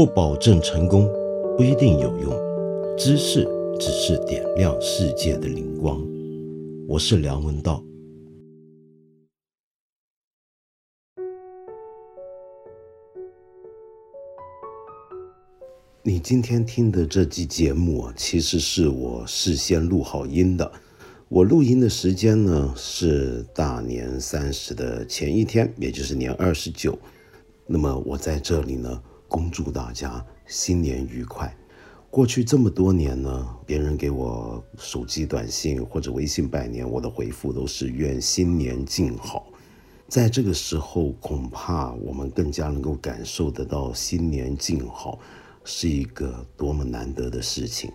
不保证成功，不一定有用。知识只是点亮世界的灵光。我是梁文道。你今天听的这期节目啊，其实是我事先录好音的。我录音的时间呢是大年三十的前一天，也就是年二十九。那么我在这里呢，恭祝大家新年愉快。过去这么多年呢，别人给我手机短信或者微信拜年，我的回复都是愿新年静好。在这个时候，恐怕我们更加能够感受得到新年静好是一个多么难得的事情。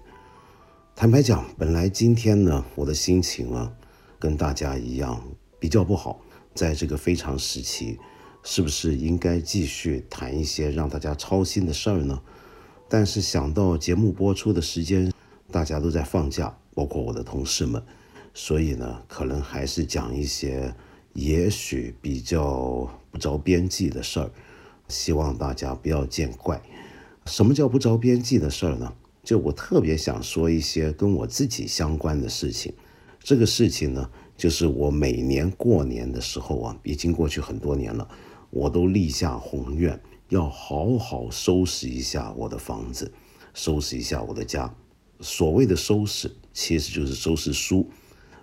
坦白讲，本来今天呢，我的心情啊，跟大家一样比较不好。在这个非常时期，是不是应该继续谈一些让大家操心的事儿呢？但是想到节目播出的时间，大家都在放假，包括我的同事们，所以呢，可能还是讲一些也许比较不着边际的事儿，希望大家不要见怪。什么叫不着边际的事儿呢？就我特别想说一些跟我自己相关的事情，这个事情呢，就是我每年过年的时候啊，已经过去很多年了，我都立下宏愿，要好好收拾一下我的房子，收拾一下我的家。所谓的收拾，其实就是收拾书，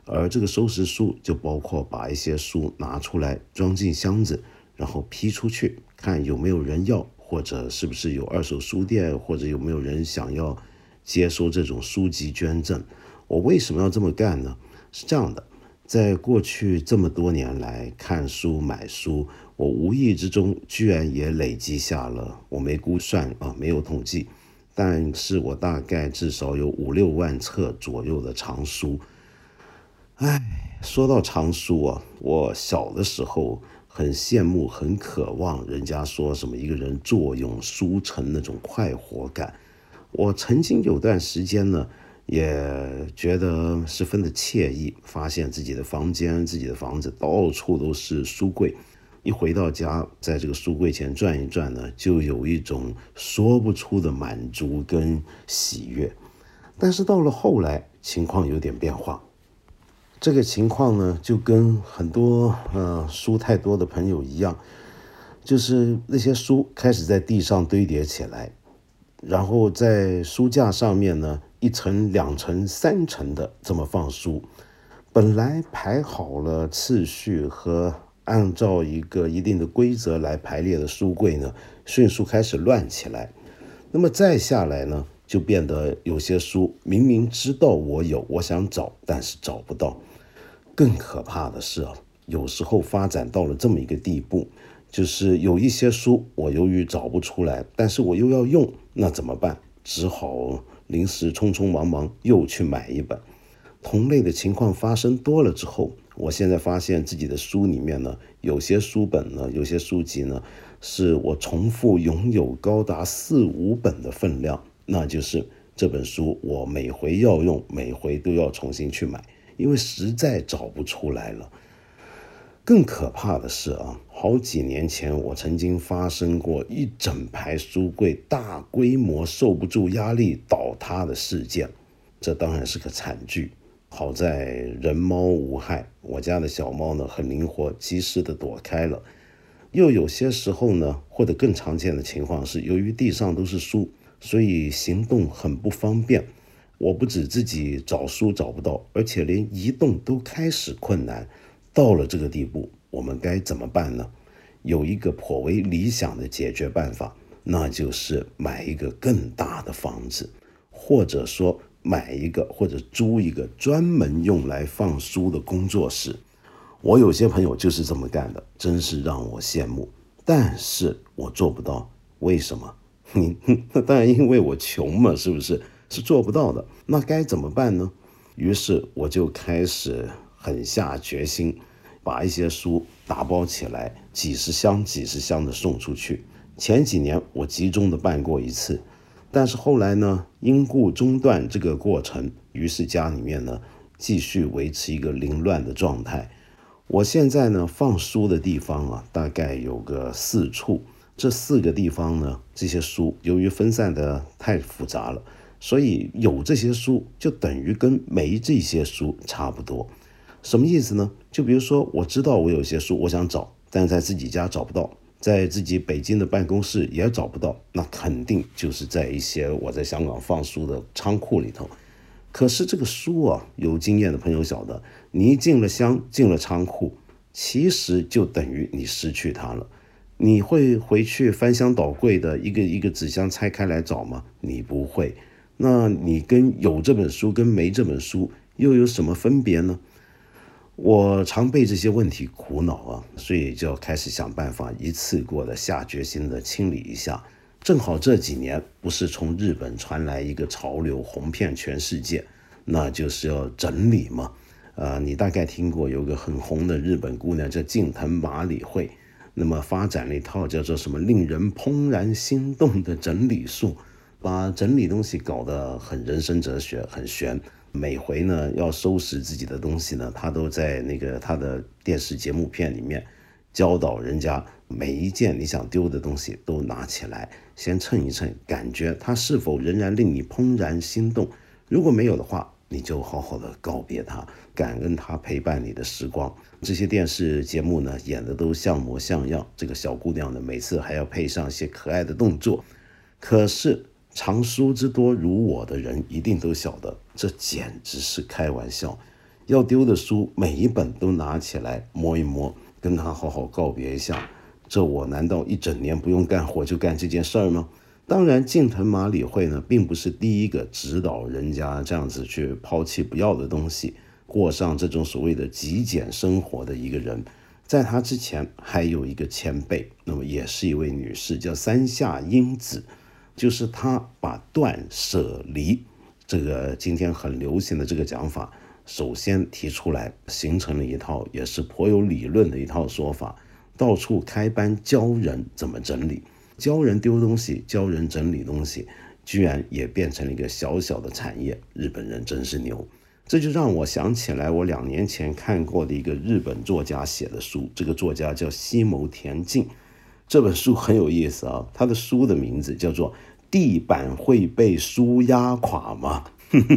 而这个收拾书就包括把一些书拿出来装进箱子，然后批出去，看有没有人要，或者是不是有二手书店，或者有没有人想要。接收这种书籍捐赠，我为什么要这么干呢？是这样的，在过去这么多年来看书买书，我无意之中居然也累积下了，我没估算啊，没有统计，但是我大概至少有五六万册左右的藏书。哎，说到藏书啊，我小的时候很羡慕，很渴望人家说什么一个人坐拥书城那种快活感。我曾经有段时间呢，也觉得十分的惬意，发现自己的房间、自己的房子到处都是书柜，一回到家，在这个书柜前转一转呢，就有一种说不出的满足跟喜悦。但是到了后来，情况有点变化。这个情况呢，就跟很多呃书太多的朋友一样，就是那些书开始在地上堆叠起来。然后在书架上面呢，一层、两层、三层的这么放书，本来排好了次序和按照一个一定的规则来排列的书柜呢，迅速开始乱起来。那么再下来呢，就变得有些书明明知道我有，我想找，但是找不到。更可怕的是啊，有时候发展到了这么一个地步。就是有一些书，我由于找不出来，但是我又要用，那怎么办？只好临时匆匆忙忙又去买一本。同类的情况发生多了之后，我现在发现自己的书里面呢，有些书本呢，有些书籍呢，是我重复拥有高达四五本的分量，那就是这本书我每回要用，每回都要重新去买，因为实在找不出来了。更可怕的是啊，好几年前我曾经发生过一整排书柜大规模受不住压力倒塌的事件，这当然是个惨剧。好在人猫无害，我家的小猫呢很灵活，及时的躲开了。又有些时候呢，或者更常见的情况是，由于地上都是书，所以行动很不方便。我不止自己找书找不到，而且连移动都开始困难。到了这个地步，我们该怎么办呢？有一个颇为理想的解决办法，那就是买一个更大的房子，或者说买一个或者租一个专门用来放书的工作室。我有些朋友就是这么干的，真是让我羡慕。但是我做不到，为什么？那当然因为我穷嘛，是不是？是做不到的。那该怎么办呢？于是我就开始。狠下决心，把一些书打包起来，几十箱、几十箱的送出去。前几年我集中的办过一次，但是后来呢，因故中断这个过程，于是家里面呢继续维持一个凌乱的状态。我现在呢放书的地方啊，大概有个四处，这四个地方呢，这些书由于分散的太复杂了，所以有这些书就等于跟没这些书差不多。什么意思呢？就比如说，我知道我有些书我想找，但在自己家找不到，在自己北京的办公室也找不到，那肯定就是在一些我在香港放书的仓库里头。可是这个书啊，有经验的朋友晓得，你一进了箱，进了仓库，其实就等于你失去它了。你会回去翻箱倒柜的一个一个纸箱拆开来找吗？你不会。那你跟有这本书跟没这本书又有什么分别呢？我常被这些问题苦恼啊，所以就要开始想办法，一次过的下决心的清理一下。正好这几年不是从日本传来一个潮流，红遍全世界，那就是要整理嘛。呃，你大概听过有个很红的日本姑娘叫近藤麻里惠，那么发展了一套叫做什么令人怦然心动的整理术，把整理东西搞得很人生哲学，很玄。每回呢要收拾自己的东西呢，他都在那个他的电视节目片里面教导人家。每一件你想丢的东西都拿起来，先称一称，感觉它是否仍然令你怦然心动。如果没有的话，你就好好的告别它，感恩它陪伴你的时光。这些电视节目呢，演的都像模像样。这个小姑娘呢，每次还要配上一些可爱的动作。可是藏书之多如我的人，一定都晓得，这简直是开玩笑。要丢的书，每一本都拿起来摸一摸，跟他好好告别一下。这我难道一整年不用干活就干这件事儿吗？当然，近藤麻里惠呢，并不是第一个指导人家这样子去抛弃不要的东西，过上这种所谓的极简生活的一个人。在他之前，还有一个前辈，那么也是一位女士，叫三下英子，就是他把断舍离这个今天很流行的这个讲法，首先提出来，形成了一套也是颇有理论的一套说法。到处开班教人怎么整理，教人丢东西，教人整理东西，居然也变成了一个小小的产业。日本人真是牛，这就让我想起来我两年前看过的一个日本作家写的书。这个作家叫西牟田径，这本书很有意思啊。他的书的名字叫做《地板会被书压垮吗》？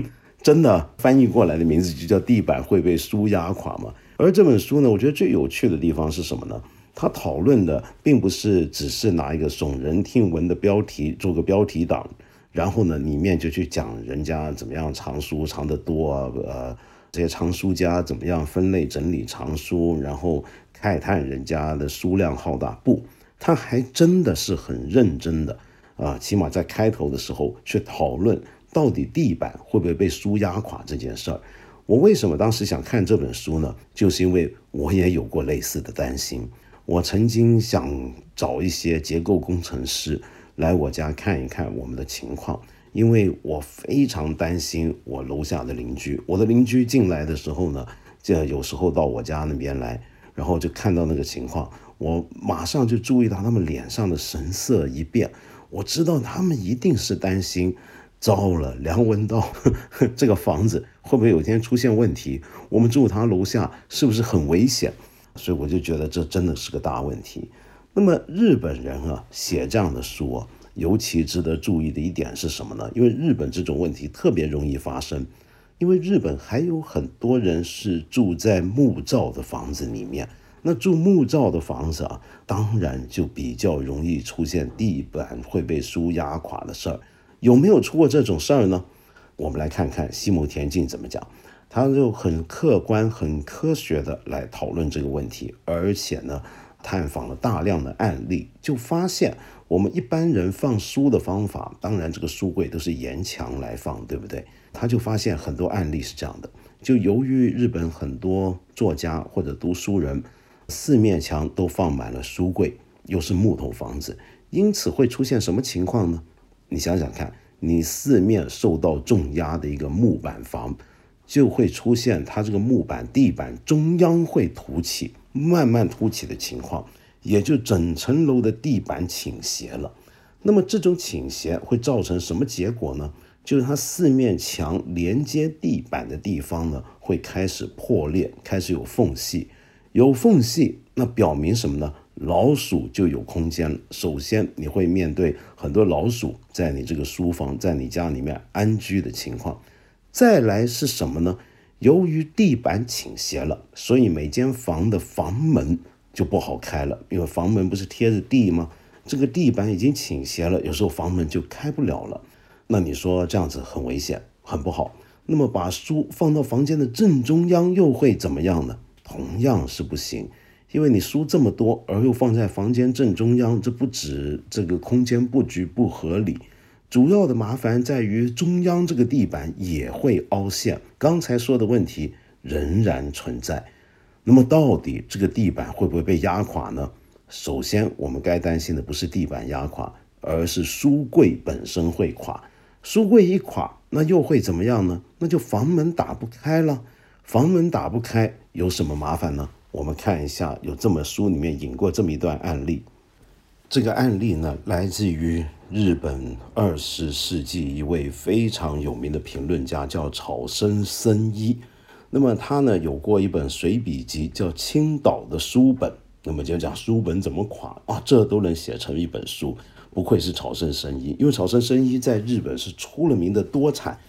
真的翻译过来的名字就叫《地板会被书压垮吗》。而这本书呢，我觉得最有趣的地方是什么呢？他讨论的并不是只是拿一个耸人听闻的标题做个标题党，然后呢，里面就去讲人家怎么样藏书藏得多啊，呃，这些藏书家怎么样分类整理藏书，然后慨叹人家的书量浩大。不，他还真的是很认真的啊，起码在开头的时候去讨论到底地板会不会被书压垮这件事儿。我为什么当时想看这本书呢？就是因为我也有过类似的担心。我曾经想找一些结构工程师来我家看一看我们的情况，因为我非常担心我楼下的邻居。我的邻居进来的时候呢，这有时候到我家那边来，然后就看到那个情况，我马上就注意到他们脸上的神色一变，我知道他们一定是担心，糟了，梁文道 这个房子会不会有一天出现问题？我们住他楼下是不是很危险？所以我就觉得这真的是个大问题。那么日本人啊写这样的书，尤其值得注意的一点是什么呢？因为日本这种问题特别容易发生，因为日本还有很多人是住在木造的房子里面。那住木造的房子啊，当然就比较容易出现地板会被书压垮的事儿。有没有出过这种事儿呢？我们来看看西牟田径怎么讲。他就很客观、很科学的来讨论这个问题，而且呢，探访了大量的案例，就发现我们一般人放书的方法，当然这个书柜都是沿墙来放，对不对？他就发现很多案例是这样的，就由于日本很多作家或者读书人，四面墙都放满了书柜，又是木头房子，因此会出现什么情况呢？你想想看，你四面受到重压的一个木板房。就会出现它这个木板地板中央会凸起，慢慢凸起的情况，也就整层楼的地板倾斜了。那么这种倾斜会造成什么结果呢？就是它四面墙连接地板的地方呢，会开始破裂，开始有缝隙。有缝隙，那表明什么呢？老鼠就有空间了。首先，你会面对很多老鼠在你这个书房、在你家里面安居的情况。再来是什么呢？由于地板倾斜了，所以每间房的房门就不好开了，因为房门不是贴着地吗？这个地板已经倾斜了，有时候房门就开不了了。那你说这样子很危险，很不好。那么把书放到房间的正中央又会怎么样呢？同样是不行，因为你书这么多，而又放在房间正中央，这不止这个空间布局不合理，主要的麻烦在于中央这个地板也会凹陷。刚才说的问题仍然存在。那么到底这个地板会不会被压垮呢？首先，我们该担心的不是地板压垮，而是书柜本身会垮。书柜一垮，那又会怎么样呢？那就房门打不开了。房门打不开，有什么麻烦呢？我们看一下，有这么书里面引过这么一段案例。这个案例呢，来自于日本二十世纪一位非常有名的评论家，叫草生生一。那么他呢，有过一本随笔集，叫《青岛的书本》。那么就讲书本怎么垮啊，这都能写成一本书，不愧是草生生一。因为草生生一在日本是出了名的多产，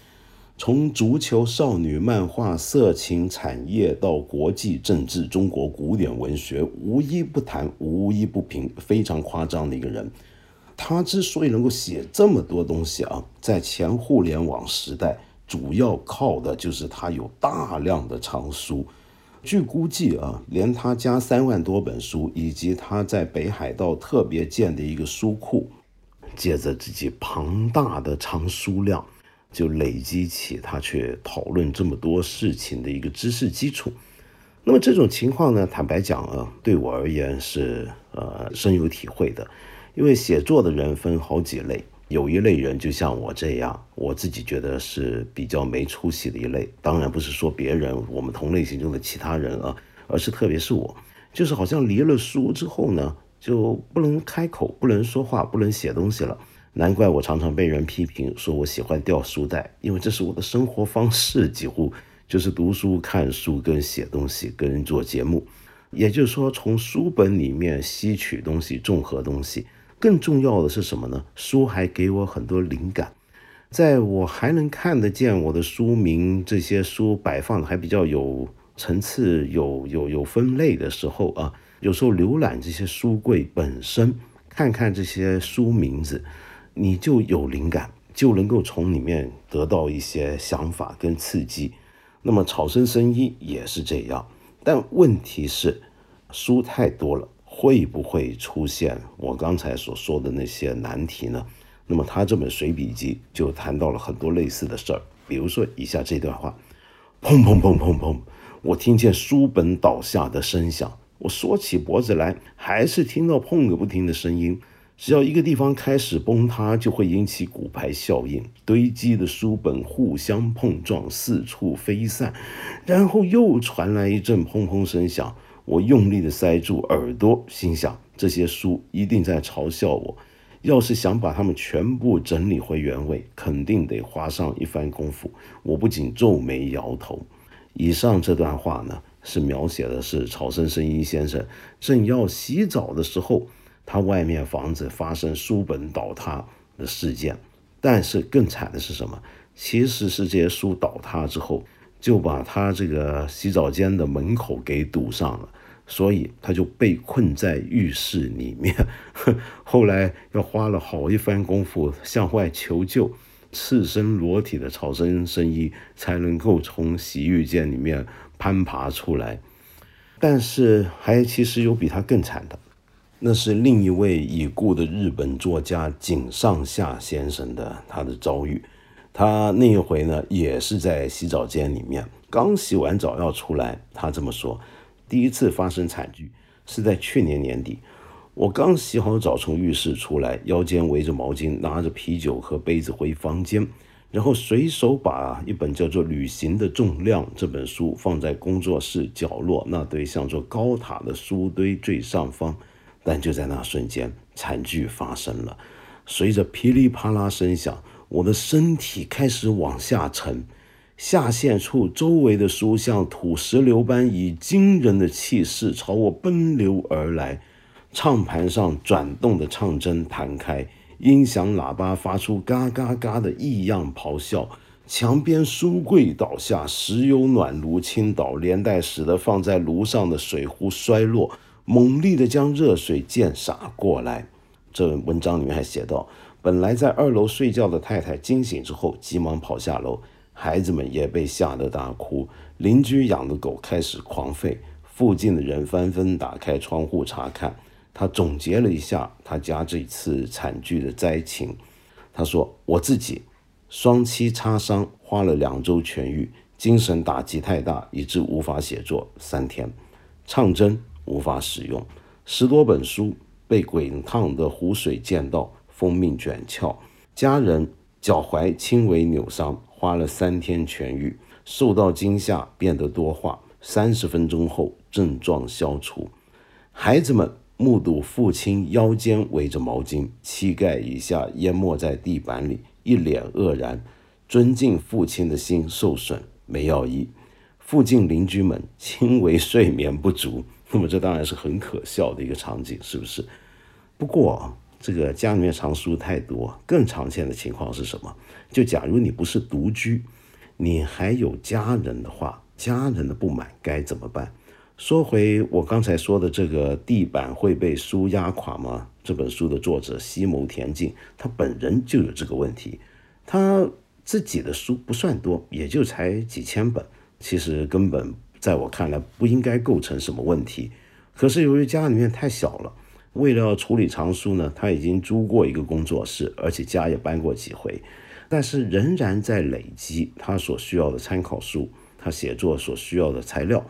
从足球、少女漫画、色情产业到国际政治、中国古典文学，无一不谈，无一不评，非常夸张的一个人。他之所以能够写这么多东西啊，在前互联网时代，主要靠的就是他有大量的藏书。据估计啊，连他家三万多本书，以及他在北海道特别建的一个书库，借着自己庞大的藏书量，就累积起他去讨论这么多事情的一个知识基础。那么这种情况呢，坦白讲啊，对我而言是呃深有体会的，因为写作的人分好几类。有一类人就像我这样，我自己觉得是比较没出息的一类。当然不是说别人，我们同类型中的其他人啊，而是特别是我，就是好像离了书之后呢，就不能开口，不能说话，不能写东西了。难怪我常常被人批评说我喜欢掉书袋，因为这是我的生活方式，几乎就是读书、看书、跟写东西、跟做节目。也就是说，从书本里面吸取东西，综合东西。更重要的是什么呢？书还给我很多灵感，在我还能看得见我的书名，这些书摆放的还比较有层次、有有有分类的时候啊，有时候浏览这些书柜本身，看看这些书名字，你就有灵感，就能够从里面得到一些想法跟刺激。那么草生生一也是这样，但问题是书太多了。会不会出现我刚才所说的那些难题呢？那么他这本随笔集就谈到了很多类似的事儿，比如说以下这段话：砰砰砰砰砰，我听见书本倒下的声响，我缩起脖子来，还是听到砰个不停的声音。只要一个地方开始崩塌，就会引起骨牌效应，堆积的书本互相碰撞，四处飞散，然后又传来一阵砰砰声响。我用力的塞住耳朵，心想这些书一定在嘲笑我。要是想把它们全部整理回原位，肯定得花上一番功夫。我不仅皱眉摇头。以上这段话呢，是描写的是草生生一先生正要洗澡的时候，他外面房子发生书本倒塌的事件。但是更惨的是什么？其实是这些书倒塌之后。就把他这个洗澡间的门口给堵上了，所以他就被困在浴室里面。后来又花了好一番功夫向外求救，赤身裸体的草生生一才能够从洗浴间里面攀爬出来。但是还其实有比他更惨的，那是另一位已故的日本作家井上夏先生的他的遭遇。他那一回呢，也是在洗澡间里面，刚洗完澡要出来。他这么说：第一次发生惨剧是在去年年底，我刚洗好澡从浴室出来，腰间围着毛巾，拿着啤酒和杯子回房间，然后随手把一本叫做《旅行的重量》这本书放在工作室角落那堆像座高塔的书堆最上方。但就在那瞬间，惨剧发生了，随着噼里啪啦声响。我的身体开始往下沉，下陷处周围的书像土石流般以惊人的气势朝我奔流而来。唱盘上转动的唱针弹开，音响喇叭发出嘎嘎嘎的异样咆哮。墙边书柜倒下，石油暖炉倾倒，连带使得放在炉上的水壶摔落，猛力的将热水溅洒过来。这文章里面还写到，本来在二楼睡觉的太太惊醒之后，急忙跑下楼，孩子们也被吓得大哭，邻居养的狗开始狂吠，附近的人纷纷打开窗户查看。他总结了一下他家这次惨剧的灾情，他说：“我自己。”双膝擦伤，花了两周痊愈。精神打击太大，以致无法写作三天。唱针无法使用，十多本书被滚烫的湖水溅到，封面卷翘。家人脚踝轻微扭伤，花了三天痊愈。受到惊吓，变得多话。三十分钟后，症状消除。孩子们目睹父亲腰间围着毛巾，膝盖以下淹没在地板里。一脸愕然，尊敬父亲的心受损，没药医。附近邻居们轻微睡眠不足，那么这当然是很可笑的一个场景，是不是？不过这个家里面藏书太多，更常见的情况是什么？就假如你不是独居，你还有家人的话，家人的不满该怎么办？说回我刚才说的这个地板会被书压垮吗？这本书的作者西牟田径，他本人就有这个问题。他自己的书不算多，也就才几千本，其实根本在我看来不应该构成什么问题。可是由于家里面太小了，为了处理藏书呢，他已经租过一个工作室，而且家也搬过几回，但是仍然在累积他所需要的参考书，他写作所需要的材料。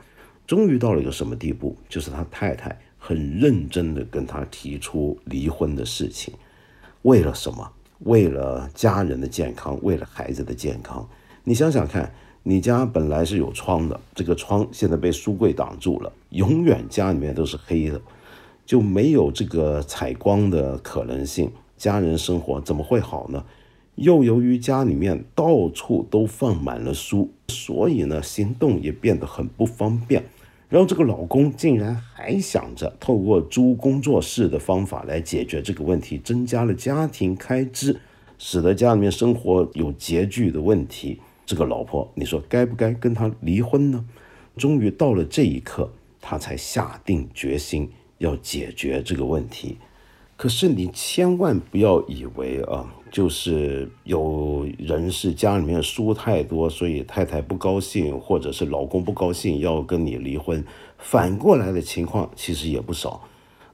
终于到了一个什么地步？就是他太太很认真的跟他提出离婚的事情，为了什么？为了家人的健康，为了孩子的健康。你想想看，你家本来是有窗的，这个窗现在被书柜挡住了，永远家里面都是黑的，就没有这个采光的可能性。家人生活怎么会好呢？又由于家里面到处都放满了书，所以呢，行动也变得很不方便。然后这个老公竟然还想着透过租工作室的方法来解决这个问题，增加了家庭开支，使得家里面生活有拮据的问题。这个老婆，你说该不该跟他离婚呢？终于到了这一刻，他才下定决心要解决这个问题。可是你千万不要以为啊，就是有人是家里面书太多，所以太太不高兴，或者是老公不高兴要跟你离婚。反过来的情况其实也不少，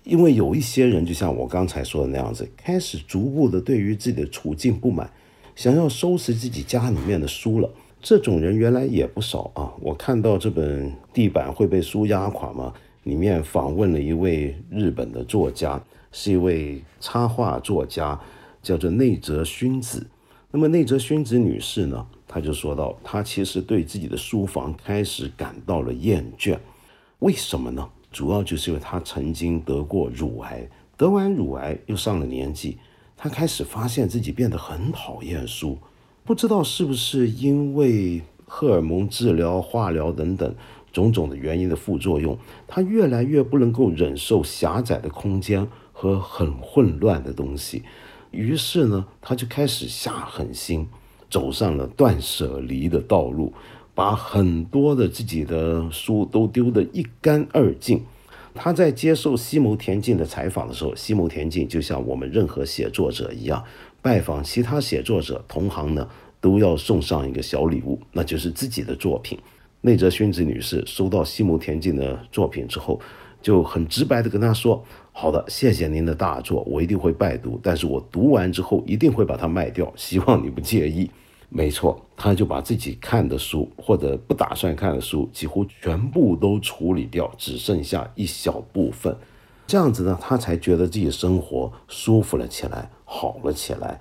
因为有一些人就像我刚才说的那样子，开始逐步的对于自己的处境不满，想要收拾自己家里面的书了。这种人原来也不少啊。我看到这本《地板会被书压垮吗》里面访问了一位日本的作家。是一位插画作家，叫做内泽薰子。那么内泽薰子女士呢，她就说到，她其实对自己的书房开始感到了厌倦。为什么呢？主要就是因为她曾经得过乳癌，得完乳癌又上了年纪，他开始发现自己变得很讨厌书。不知道是不是因为荷尔蒙治疗、化疗等等种种的原因的副作用，他越来越不能够忍受狭窄的空间。和很混乱的东西，于是呢，他就开始下狠心，走上了断舍离的道路，把很多的自己的书都丢得一干二净。他在接受西牟田径的采访的时候，西牟田径就像我们任何写作者一样，拜访其他写作者同行呢，都要送上一个小礼物，那就是自己的作品。内泽薰子女士收到西牟田径的作品之后，就很直白的跟他说。好的，谢谢您的大作，我一定会拜读。但是我读完之后一定会把它卖掉，希望你不介意。没错，他就把自己看的书或者不打算看的书几乎全部都处理掉，只剩下一小部分。这样子呢，他才觉得自己生活舒服了起来，好了起来。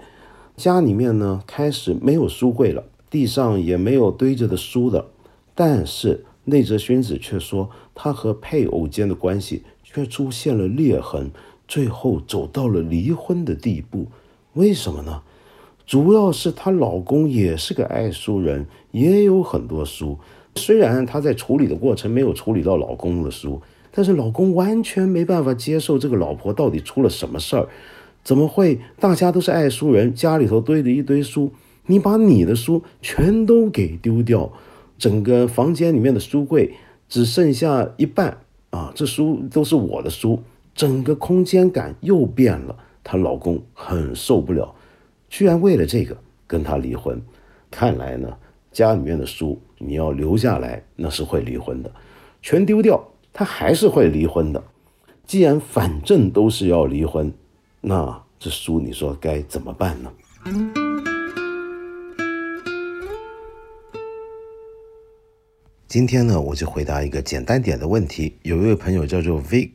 家里面呢开始没有书柜了，地上也没有堆着的书了。但是内泽薰子却说，他和配偶间的关系。却出现了裂痕，最后走到了离婚的地步。为什么呢？主要是她老公也是个爱书人，也有很多书。虽然她在处理的过程没有处理到老公的书，但是老公完全没办法接受这个老婆到底出了什么事儿？怎么会？大家都是爱书人，家里头堆着一堆书，你把你的书全都给丢掉，整个房间里面的书柜只剩下一半啊！这书都是我的书，整个空间感又变了。她老公很受不了，居然为了这个跟她离婚。看来呢，家里面的书你要留下来，那是会离婚的；全丢掉，他还是会离婚的。既然反正都是要离婚。那这书你说该怎么办呢？今天呢，我就回答一个简单点的问题。有一位朋友叫做 Vic，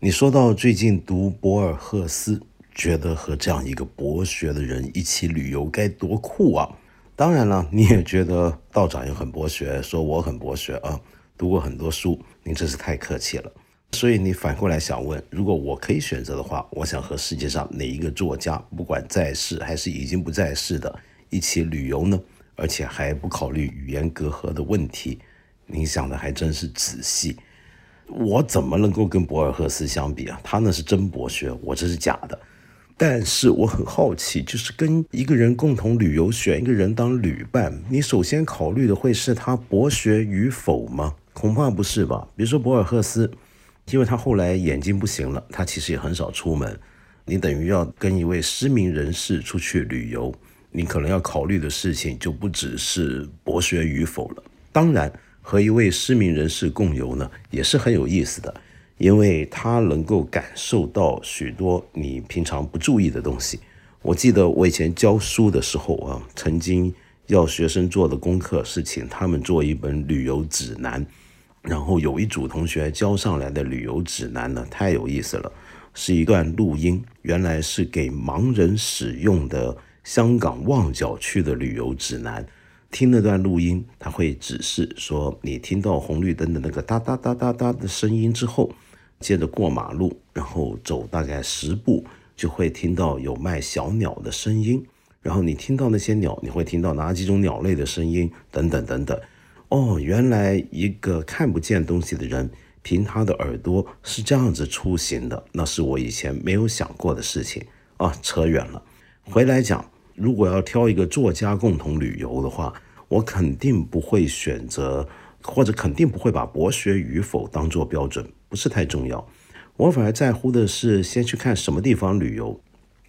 你说到最近读博尔赫斯，觉得和这样一个博学的人一起旅游该多酷啊！当然了，你也觉得道长也很博学，说我很博学啊，读过很多书，您真是太客气了。所以你反过来想问，如果我可以选择的话，我想和世界上哪一个作家，不管在世还是已经不在世的，一起旅游呢？而且还不考虑语言隔阂的问题。您想的还真是仔细。我怎么能够跟博尔赫斯相比啊？他那是真博学，我这是假的。但是我很好奇，就是跟一个人共同旅游，选一个人当旅伴，你首先考虑的会是他博学与否吗？恐怕不是吧。比如说博尔赫斯。因为他后来眼睛不行了，他其实也很少出门。你等于要跟一位失明人士出去旅游，你可能要考虑的事情就不只是博学与否了。当然，和一位失明人士共游呢，也是很有意思的，因为他能够感受到许多你平常不注意的东西。我记得我以前教书的时候啊，曾经要学生做的功课是请他们做一本旅游指南。然后有一组同学交上来的旅游指南呢，太有意思了，是一段录音，原来是给盲人使用的香港旺角区的旅游指南。听那段录音，他会指示说，你听到红绿灯的那个哒哒哒哒哒的声音之后，接着过马路，然后走大概十步，就会听到有卖小鸟的声音。然后你听到那些鸟，你会听到哪几种鸟类的声音？等等等等。哦，原来一个看不见东西的人，凭他的耳朵是这样子出行的，那是我以前没有想过的事情啊。扯远了，回来讲，如果要挑一个作家共同旅游的话，我肯定不会选择，或者肯定不会把博学与否当做标准，不是太重要。我反而在乎的是先去看什么地方旅游。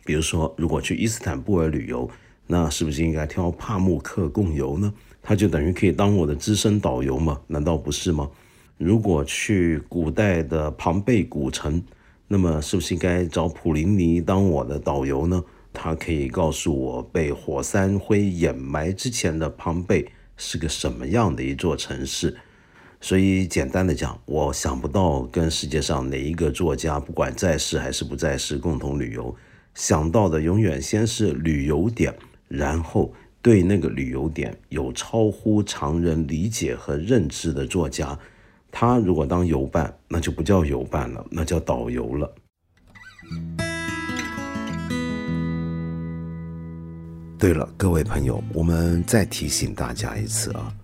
比如说，如果去伊斯坦布尔旅游，那是不是应该挑帕慕克共游呢？他就等于可以当我的资深导游吗？难道不是吗？如果去古代的庞贝古城，那么是不是应该找普林尼当我的导游呢？他可以告诉我被火山灰掩埋之前的庞贝是个什么样的一座城市。所以简单的讲，我想不到跟世界上哪一个作家，不管在世还是不在世，共同旅游，想到的永远先是旅游点，然后。对那个旅游点有超乎常人理解和认知的作家，他如果当游伴，那就不叫游伴了，那叫导游了。对了，各位朋友，我们再提醒大家一次啊，